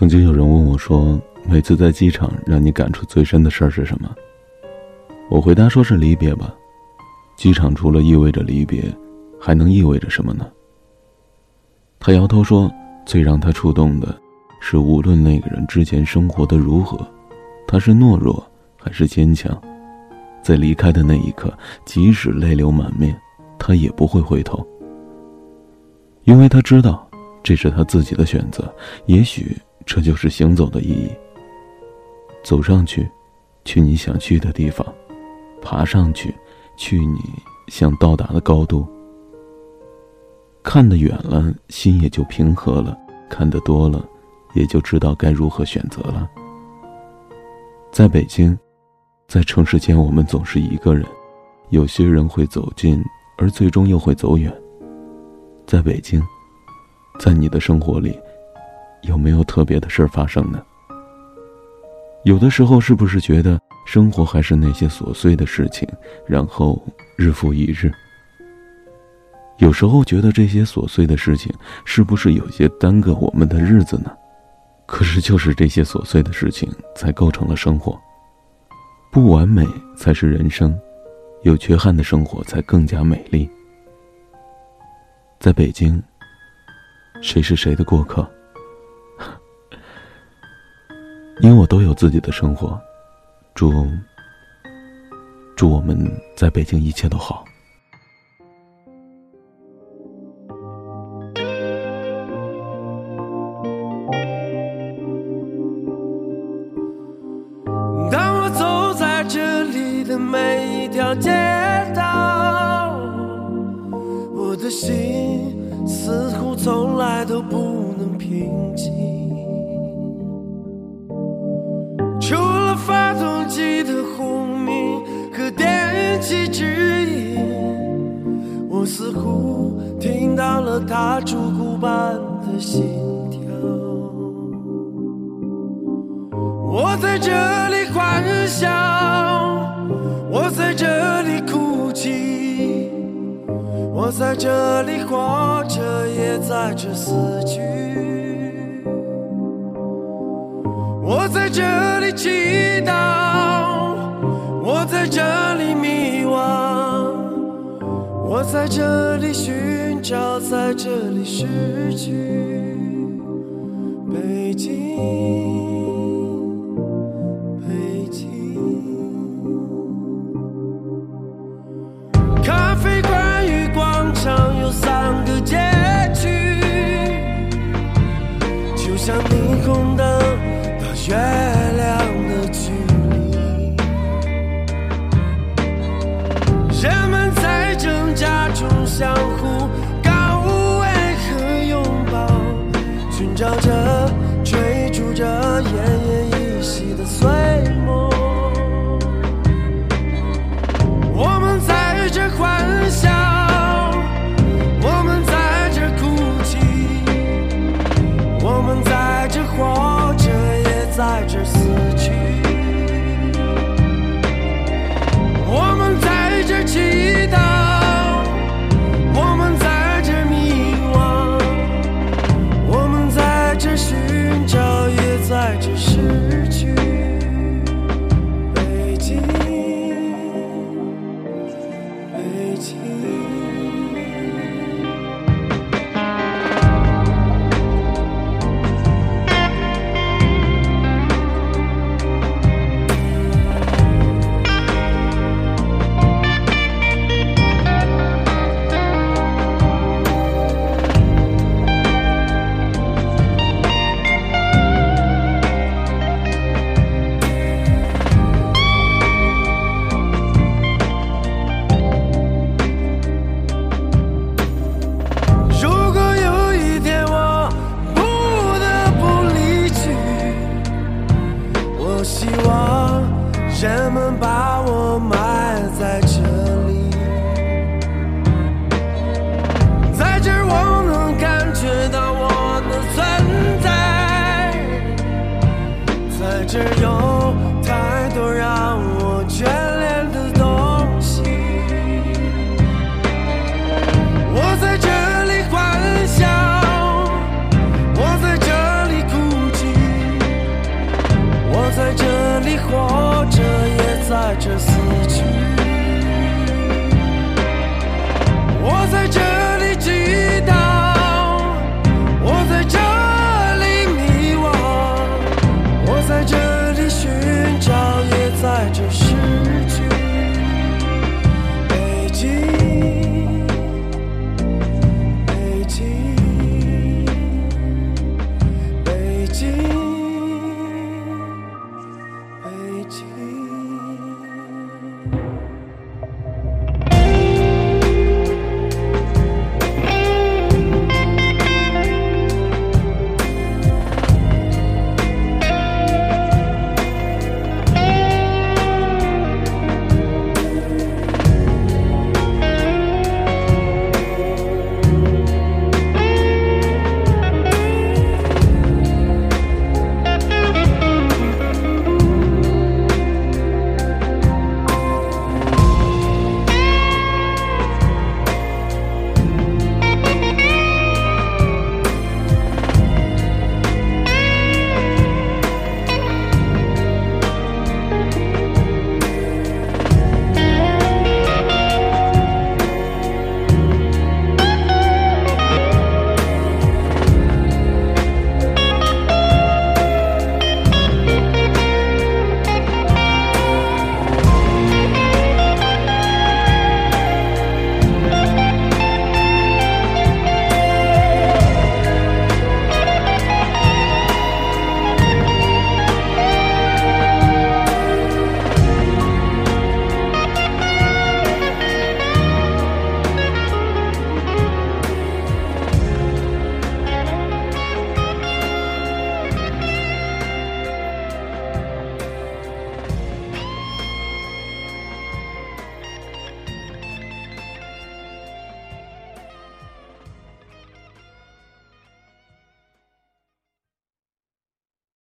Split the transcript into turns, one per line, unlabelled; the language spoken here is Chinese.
曾经有人问我说：“每次在机场让你感触最深的事儿是什么？”我回答说是离别吧。机场除了意味着离别，还能意味着什么呢？他摇头说：“最让他触动的，是无论那个人之前生活的如何，他是懦弱还是坚强，在离开的那一刻，即使泪流满面，他也不会回头，因为他知道，这是他自己的选择。也许。”这就是行走的意义。走上去，去你想去的地方；爬上去，去你想到达的高度。看得远了，心也就平和了；看得多了，也就知道该如何选择了。在北京，在城市间，我们总是一个人。有些人会走近，而最终又会走远。在北京，在你的生活里。有没有特别的事儿发生呢？有的时候，是不是觉得生活还是那些琐碎的事情，然后日复一日？有时候觉得这些琐碎的事情是不是有些耽搁我们的日子呢？可是，就是这些琐碎的事情才构成了生活。不完美才是人生，有缺憾的生活才更加美丽。在北京，谁是谁的过客？因为我都有自己的生活，祝祝我们在北京一切都好。
当我走在这里的每一条街道，我的心似乎从来都不能平静。记得轰鸣和电气指引，我似乎听到了他烛骨般的心跳。我在这里欢笑，我在这里哭泣，我在这里活着，也在这死去。我在这里祈祷。在这里迷惘，我在这里寻找，在这里失去。北京，照着、人们把我埋在这里，在这儿我能感觉到我的存在，在这儿有在这死去。我在这里祈祷我在这里迷惘我在这里寻找也在这失去。北京北京北京。